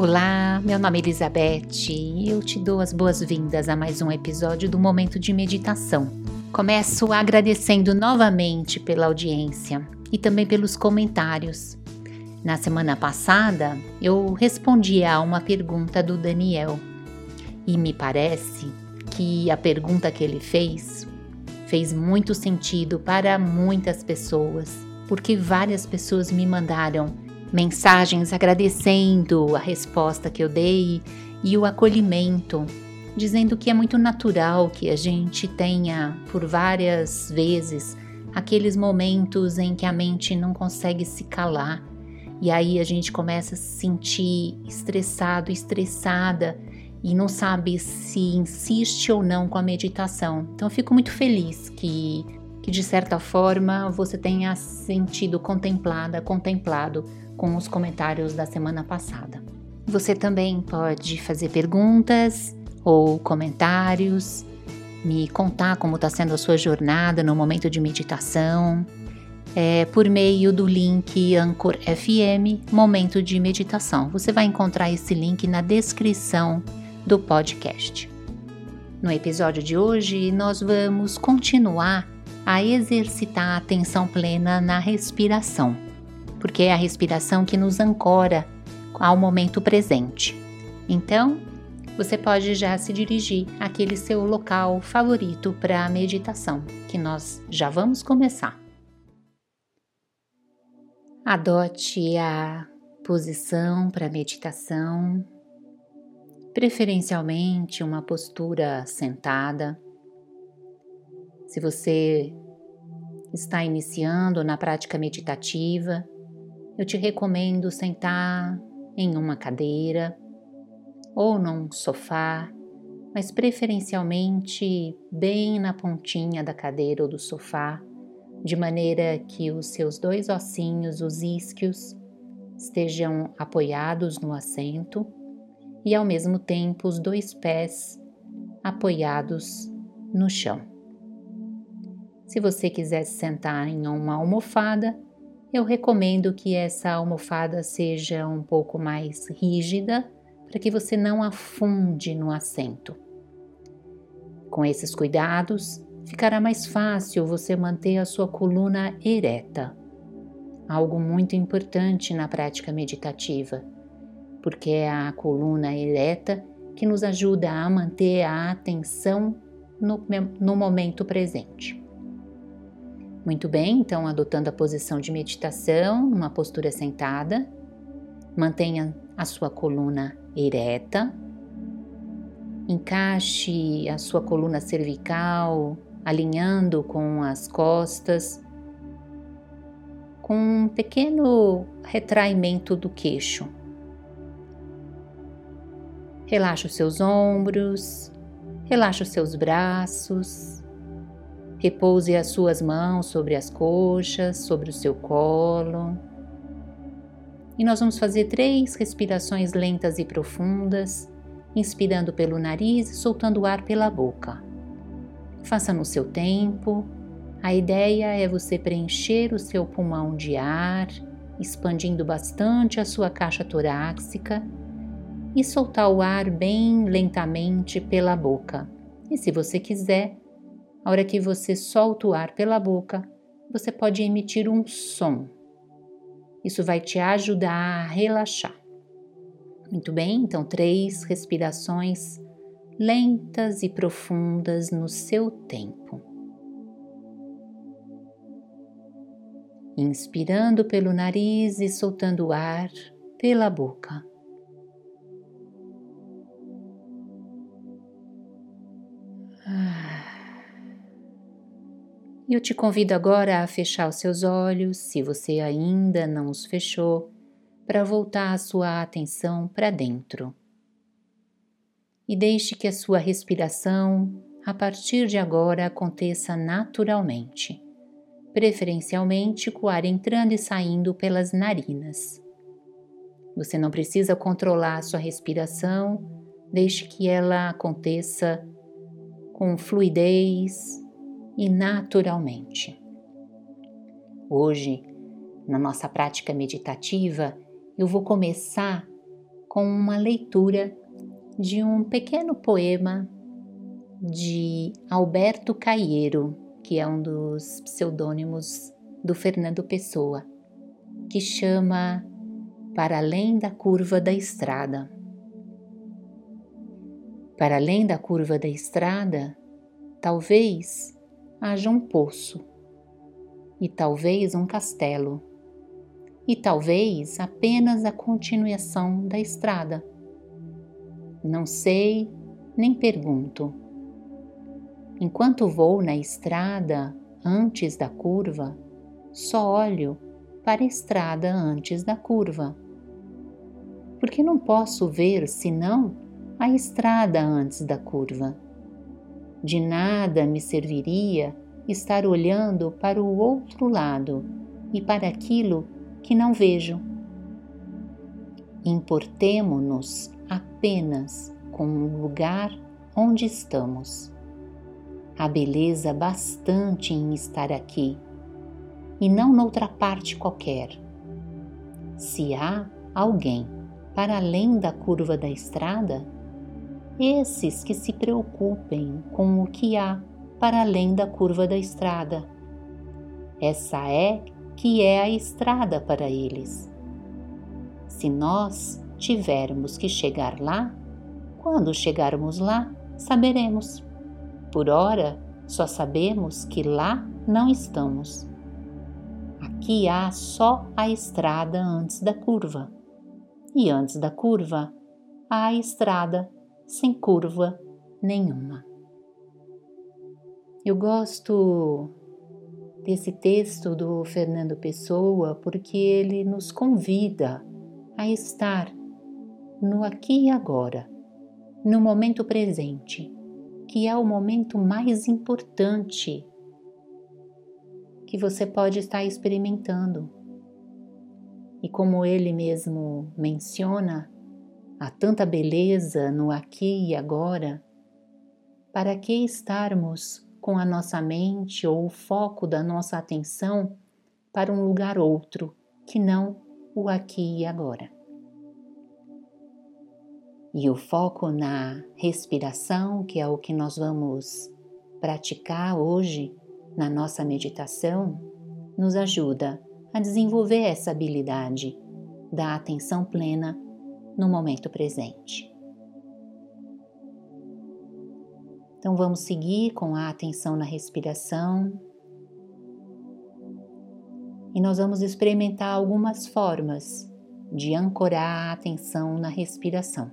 Olá, meu nome é Elizabeth e eu te dou as boas-vindas a mais um episódio do Momento de Meditação. Começo agradecendo novamente pela audiência e também pelos comentários. Na semana passada, eu respondi a uma pergunta do Daniel e me parece que a pergunta que ele fez fez muito sentido para muitas pessoas, porque várias pessoas me mandaram mensagens agradecendo a resposta que eu dei e o acolhimento, dizendo que é muito natural que a gente tenha por várias vezes aqueles momentos em que a mente não consegue se calar e aí a gente começa a se sentir estressado, estressada e não sabe se insiste ou não com a meditação. Então eu fico muito feliz que, que de certa forma você tenha sentido contemplada, contemplado com os comentários da semana passada. Você também pode fazer perguntas ou comentários, me contar como está sendo a sua jornada no momento de meditação, é, por meio do link Anchor FM Momento de Meditação. Você vai encontrar esse link na descrição do podcast. No episódio de hoje, nós vamos continuar a exercitar a atenção plena na respiração, porque é a respiração que nos ancora ao momento presente. Então, você pode já se dirigir àquele seu local favorito para a meditação, que nós já vamos começar. Adote a posição para meditação preferencialmente uma postura sentada. Se você está iniciando na prática meditativa, eu te recomendo sentar em uma cadeira ou num sofá, mas preferencialmente bem na pontinha da cadeira ou do sofá, de maneira que os seus dois ossinhos, os isquios, estejam apoiados no assento e ao mesmo tempo os dois pés apoiados no chão. Se você quiser se sentar em uma almofada, eu recomendo que essa almofada seja um pouco mais rígida para que você não afunde no assento. Com esses cuidados, ficará mais fácil você manter a sua coluna ereta, algo muito importante na prática meditativa porque é a coluna ereta que nos ajuda a manter a atenção no, no momento presente. Muito bem, então adotando a posição de meditação, numa postura sentada, mantenha a sua coluna ereta, encaixe a sua coluna cervical alinhando com as costas, com um pequeno retraimento do queixo. Relaxa os seus ombros, relaxa os seus braços, repouse as suas mãos sobre as coxas, sobre o seu colo. E nós vamos fazer três respirações lentas e profundas, inspirando pelo nariz e soltando o ar pela boca. Faça no seu tempo. A ideia é você preencher o seu pulmão de ar, expandindo bastante a sua caixa torácica e soltar o ar bem lentamente pela boca. E se você quiser, a hora que você solta o ar pela boca, você pode emitir um som. Isso vai te ajudar a relaxar. Muito bem, então três respirações lentas e profundas no seu tempo. Inspirando pelo nariz e soltando o ar pela boca. Eu te convido agora a fechar os seus olhos, se você ainda não os fechou, para voltar a sua atenção para dentro. E deixe que a sua respiração, a partir de agora, aconteça naturalmente, preferencialmente com o ar entrando e saindo pelas narinas. Você não precisa controlar a sua respiração, deixe que ela aconteça com fluidez, e naturalmente. Hoje, na nossa prática meditativa, eu vou começar com uma leitura de um pequeno poema de Alberto Caieiro, que é um dos pseudônimos do Fernando Pessoa, que chama Para Além da Curva da Estrada. Para além da curva da estrada, talvez haja um poço, e talvez um castelo, e talvez apenas a continuação da estrada. Não sei nem pergunto. Enquanto vou na estrada antes da curva, só olho para a estrada antes da curva. Porque não posso ver senão a estrada antes da curva. De nada me serviria estar olhando para o outro lado e para aquilo que não vejo. Importemo-nos apenas com o lugar onde estamos. Há beleza bastante em estar aqui e não noutra parte qualquer. Se há alguém para além da curva da estrada, esses que se preocupem com o que há para além da curva da estrada. Essa é que é a estrada para eles. Se nós tivermos que chegar lá, quando chegarmos lá, saberemos. Por ora, só sabemos que lá não estamos. Aqui há só a estrada antes da curva, e antes da curva há a estrada sem curva nenhuma. Eu gosto desse texto do Fernando Pessoa porque ele nos convida a estar no aqui e agora, no momento presente, que é o momento mais importante que você pode estar experimentando. E como ele mesmo menciona, Há tanta beleza no aqui e agora. Para que estarmos com a nossa mente ou o foco da nossa atenção para um lugar outro que não o aqui e agora? E o foco na respiração, que é o que nós vamos praticar hoje na nossa meditação, nos ajuda a desenvolver essa habilidade da atenção plena no momento presente. Então vamos seguir com a atenção na respiração. E nós vamos experimentar algumas formas de ancorar a atenção na respiração.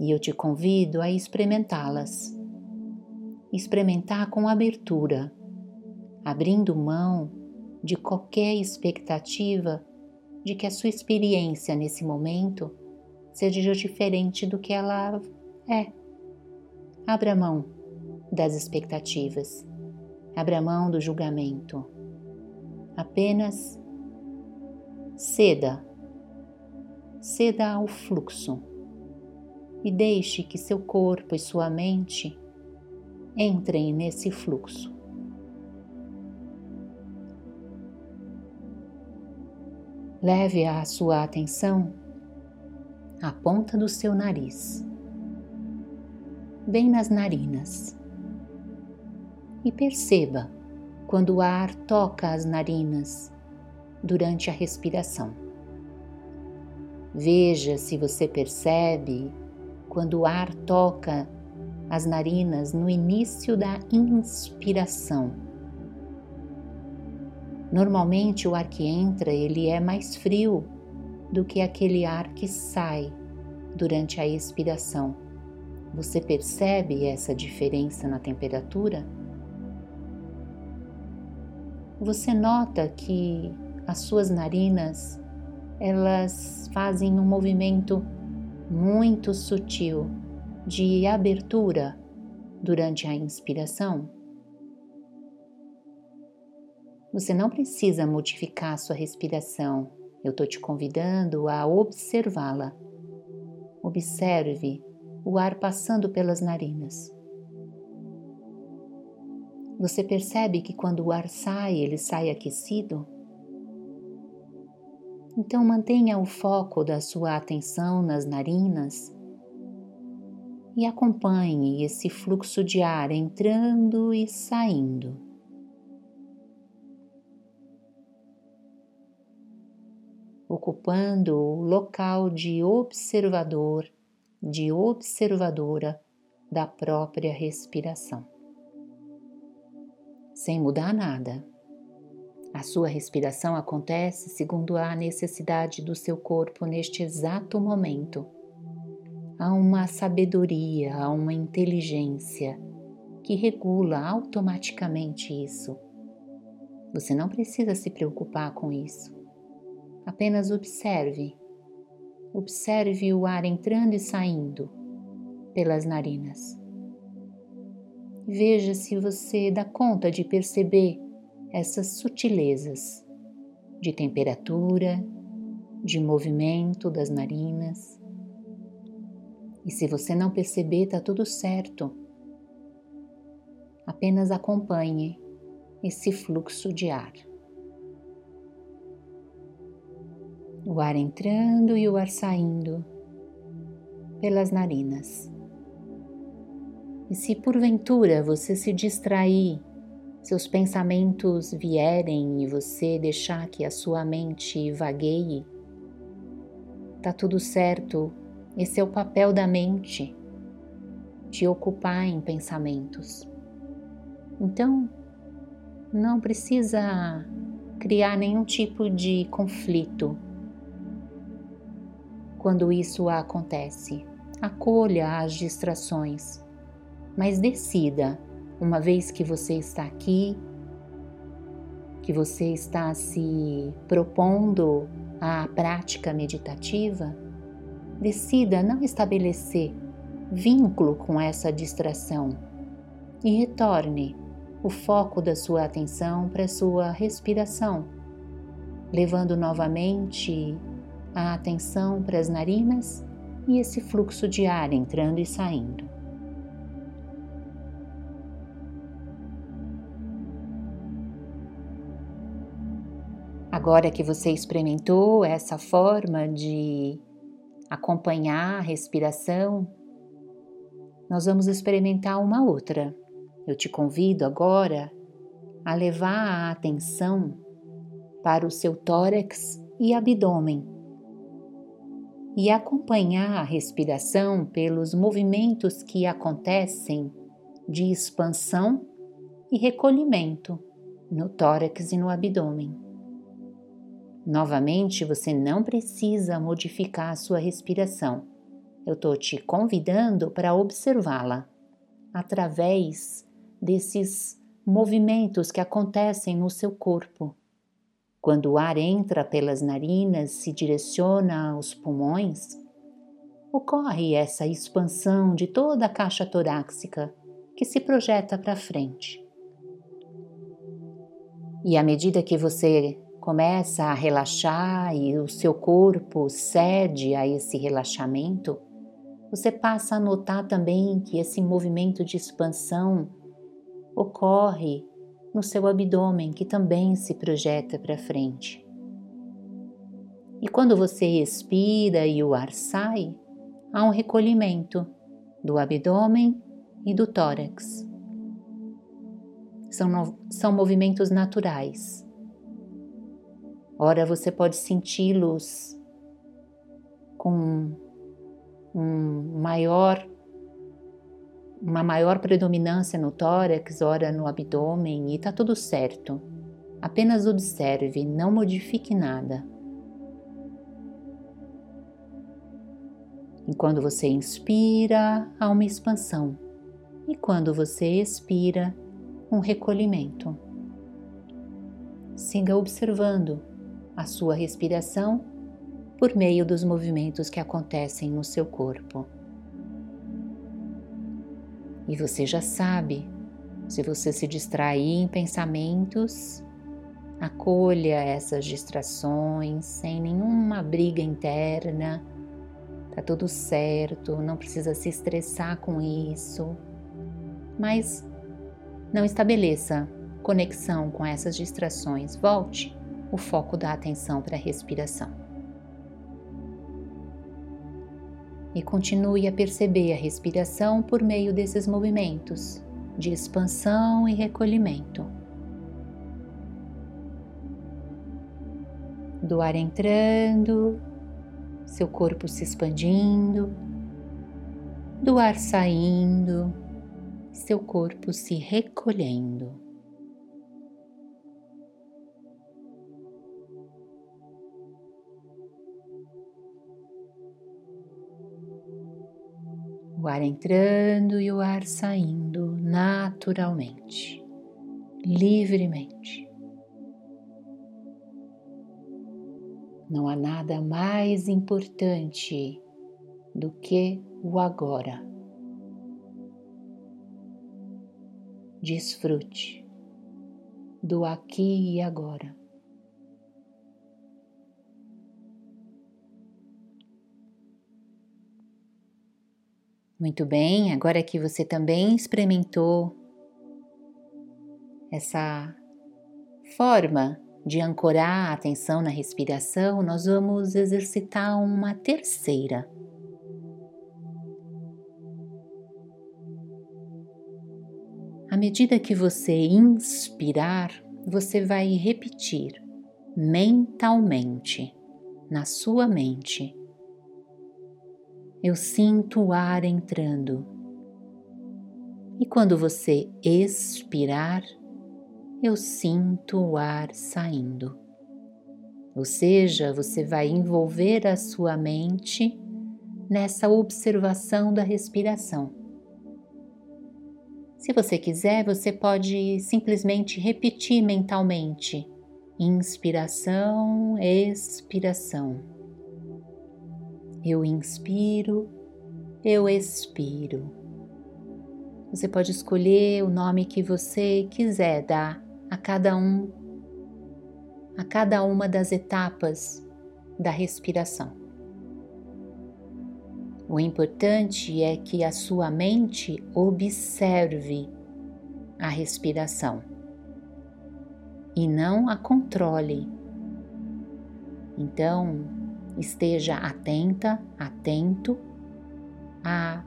E eu te convido a experimentá-las. Experimentar com abertura, abrindo mão de qualquer expectativa de que a sua experiência nesse momento seja diferente do que ela é. Abra mão das expectativas, abra mão do julgamento. Apenas ceda, ceda ao fluxo e deixe que seu corpo e sua mente entrem nesse fluxo. Leve a sua atenção à ponta do seu nariz, bem nas narinas, e perceba quando o ar toca as narinas durante a respiração. Veja se você percebe quando o ar toca as narinas no início da inspiração Normalmente o ar que entra ele é mais frio do que aquele ar que sai durante a expiração. Você percebe essa diferença na temperatura? Você nota que as suas narinas elas fazem um movimento muito sutil de abertura durante a inspiração? Você não precisa modificar sua respiração. Eu estou te convidando a observá-la. Observe o ar passando pelas narinas. Você percebe que quando o ar sai, ele sai aquecido? Então mantenha o foco da sua atenção nas narinas e acompanhe esse fluxo de ar entrando e saindo. Ocupando o local de observador, de observadora da própria respiração. Sem mudar nada. A sua respiração acontece segundo a necessidade do seu corpo neste exato momento há uma sabedoria, há uma inteligência que regula automaticamente isso. Você não precisa se preocupar com isso. Apenas observe. Observe o ar entrando e saindo pelas narinas. Veja se você dá conta de perceber essas sutilezas de temperatura, de movimento das narinas. E se você não perceber, está tudo certo. Apenas acompanhe esse fluxo de ar. O ar entrando e o ar saindo pelas narinas. E se porventura você se distrair, seus pensamentos vierem e você deixar que a sua mente vagueie, tá tudo certo, esse é o papel da mente, te ocupar em pensamentos. Então, não precisa criar nenhum tipo de conflito quando isso acontece. Acolha as distrações, mas decida, uma vez que você está aqui, que você está se propondo à prática meditativa, decida não estabelecer vínculo com essa distração e retorne o foco da sua atenção para a sua respiração, levando novamente a atenção para as narinas e esse fluxo de ar entrando e saindo. Agora que você experimentou essa forma de acompanhar a respiração, nós vamos experimentar uma outra. Eu te convido agora a levar a atenção para o seu tórax e abdômen e acompanhar a respiração pelos movimentos que acontecem de expansão e recolhimento no tórax e no abdômen. Novamente, você não precisa modificar a sua respiração. Eu estou te convidando para observá-la através desses movimentos que acontecem no seu corpo. Quando o ar entra pelas narinas, se direciona aos pulmões, ocorre essa expansão de toda a caixa torácica que se projeta para frente. E à medida que você começa a relaxar e o seu corpo cede a esse relaxamento, você passa a notar também que esse movimento de expansão ocorre no seu abdômen, que também se projeta para frente. E quando você expira e o ar sai, há um recolhimento do abdômen e do tórax. São, no, são movimentos naturais Ora, você pode senti-los com um maior, uma maior predominância no tórax, ora no abdômen, e está tudo certo. Apenas observe, não modifique nada. E quando você inspira, há uma expansão. E quando você expira, um recolhimento. Siga observando a sua respiração por meio dos movimentos que acontecem no seu corpo. E você já sabe, se você se distrair em pensamentos, acolha essas distrações sem nenhuma briga interna. Tá tudo certo, não precisa se estressar com isso. Mas não estabeleça conexão com essas distrações. Volte o foco da atenção para a respiração. E continue a perceber a respiração por meio desses movimentos de expansão e recolhimento. Do ar entrando, seu corpo se expandindo, do ar saindo, seu corpo se recolhendo. O ar entrando e o ar saindo naturalmente, livremente. Não há nada mais importante do que o agora. Desfrute do aqui e agora. Muito bem, agora que você também experimentou essa forma de ancorar a atenção na respiração, nós vamos exercitar uma terceira. À medida que você inspirar, você vai repetir mentalmente, na sua mente, eu sinto o ar entrando. E quando você expirar, eu sinto o ar saindo. Ou seja, você vai envolver a sua mente nessa observação da respiração. Se você quiser, você pode simplesmente repetir mentalmente: inspiração, expiração. Eu inspiro, eu expiro. Você pode escolher o nome que você quiser dar a cada um, a cada uma das etapas da respiração. O importante é que a sua mente observe a respiração e não a controle. Então, esteja atenta, atento a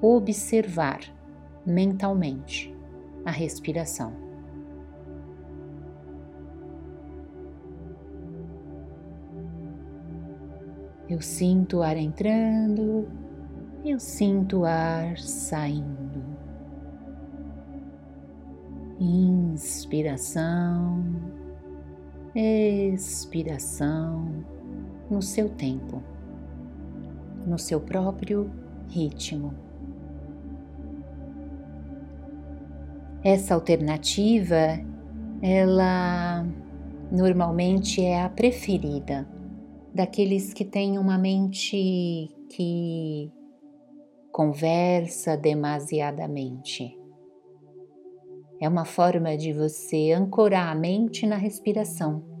observar mentalmente a respiração. Eu sinto o ar entrando, eu sinto o ar saindo. Inspiração, expiração no seu tempo, no seu próprio ritmo. Essa alternativa, ela normalmente é a preferida daqueles que têm uma mente que conversa demasiadamente. É uma forma de você ancorar a mente na respiração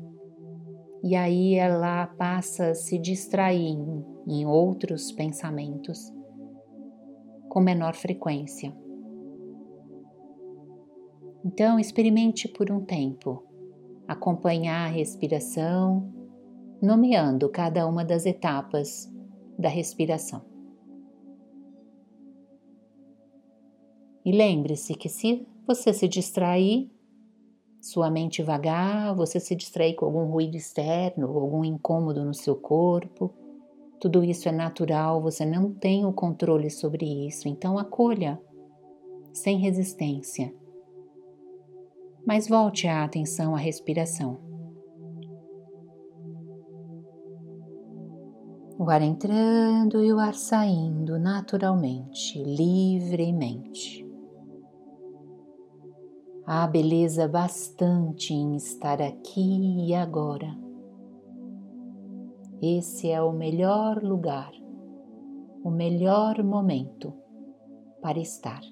e aí ela passa a se distrair em, em outros pensamentos com menor frequência. Então, experimente por um tempo acompanhar a respiração, nomeando cada uma das etapas da respiração. E lembre-se que se você se distrair, sua mente vagar, você se distrair com algum ruído externo, algum incômodo no seu corpo. Tudo isso é natural, você não tem o controle sobre isso, então acolha, sem resistência. Mas volte a atenção à respiração. O ar entrando e o ar saindo naturalmente, livremente. Há beleza bastante em estar aqui e agora. Esse é o melhor lugar, o melhor momento para estar.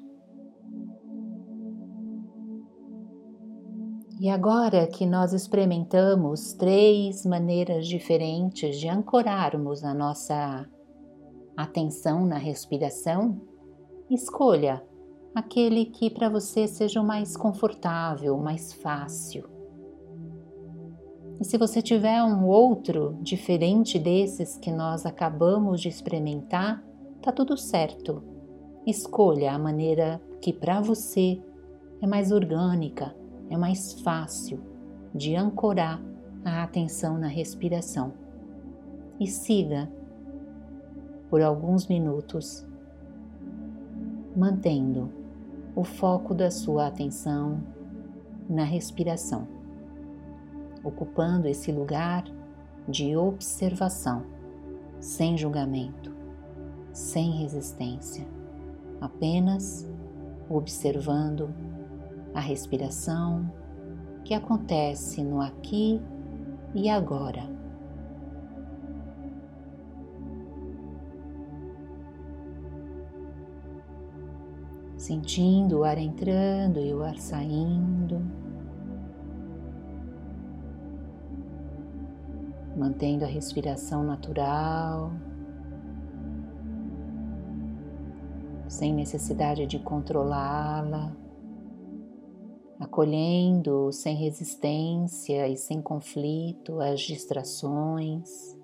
E agora que nós experimentamos três maneiras diferentes de ancorarmos a nossa atenção na respiração, escolha aquele que para você seja o mais confortável, mais fácil. E se você tiver um outro diferente desses que nós acabamos de experimentar, Tá tudo certo. Escolha a maneira que para você é mais orgânica, é mais fácil de ancorar a atenção na respiração. E siga por alguns minutos, mantendo o foco da sua atenção na respiração, ocupando esse lugar de observação, sem julgamento, sem resistência, apenas observando a respiração que acontece no aqui e agora. Sentindo o ar entrando e o ar saindo, mantendo a respiração natural, sem necessidade de controlá-la. Acolhendo sem resistência e sem conflito as distrações.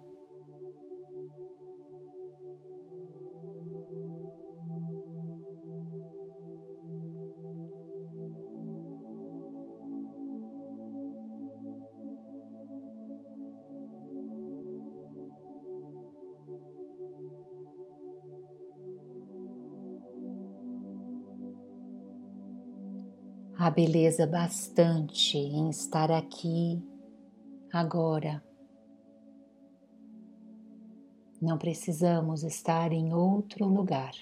Há beleza bastante em estar aqui, agora. Não precisamos estar em outro lugar.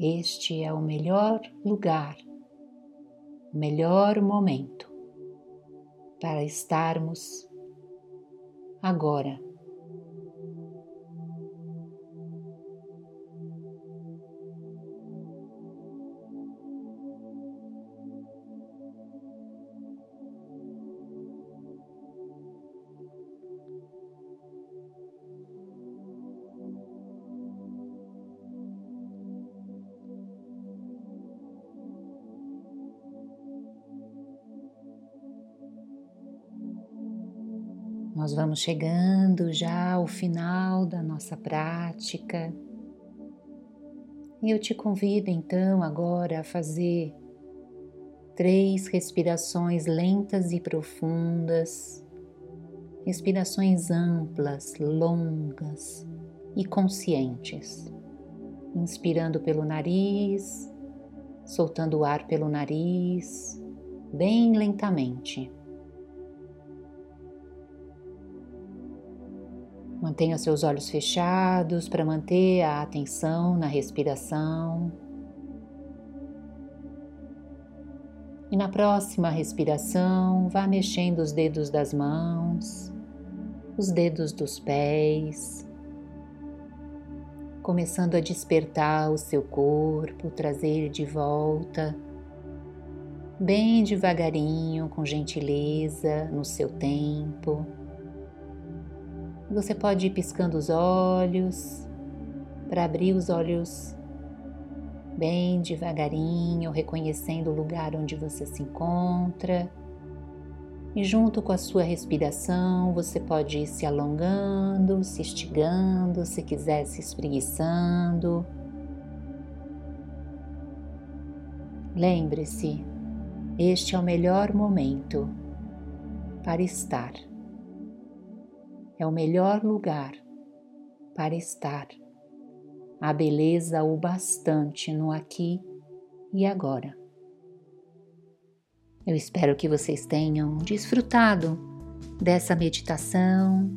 Este é o melhor lugar, o melhor momento para estarmos agora. Nós vamos chegando já ao final da nossa prática. E eu te convido então agora a fazer três respirações lentas e profundas, respirações amplas, longas e conscientes. Inspirando pelo nariz, soltando o ar pelo nariz, bem lentamente. Mantenha seus olhos fechados para manter a atenção na respiração. E na próxima respiração, vá mexendo os dedos das mãos, os dedos dos pés, começando a despertar o seu corpo, trazer de volta, bem devagarinho, com gentileza, no seu tempo. Você pode ir piscando os olhos para abrir os olhos bem devagarinho, reconhecendo o lugar onde você se encontra. E junto com a sua respiração, você pode ir se alongando, se estigando, se quiser se espreguiçando. Lembre-se, este é o melhor momento para estar é o melhor lugar para estar. A beleza o bastante no aqui e agora. Eu espero que vocês tenham desfrutado dessa meditação,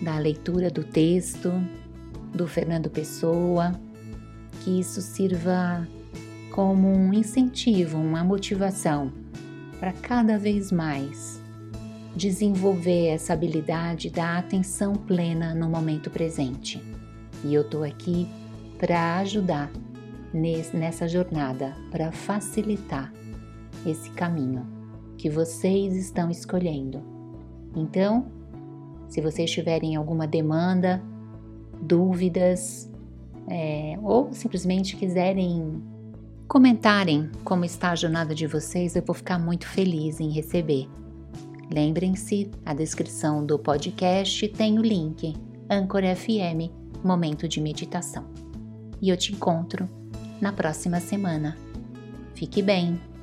da leitura do texto do Fernando Pessoa, que isso sirva como um incentivo, uma motivação para cada vez mais desenvolver essa habilidade da atenção plena no momento presente. E eu estou aqui para ajudar nessa jornada, para facilitar esse caminho que vocês estão escolhendo. Então, se vocês tiverem alguma demanda, dúvidas, é, ou simplesmente quiserem comentarem como está a jornada de vocês, eu vou ficar muito feliz em receber. Lembrem-se, a descrição do podcast tem o link Anchor FM Momento de Meditação. E eu te encontro na próxima semana. Fique bem!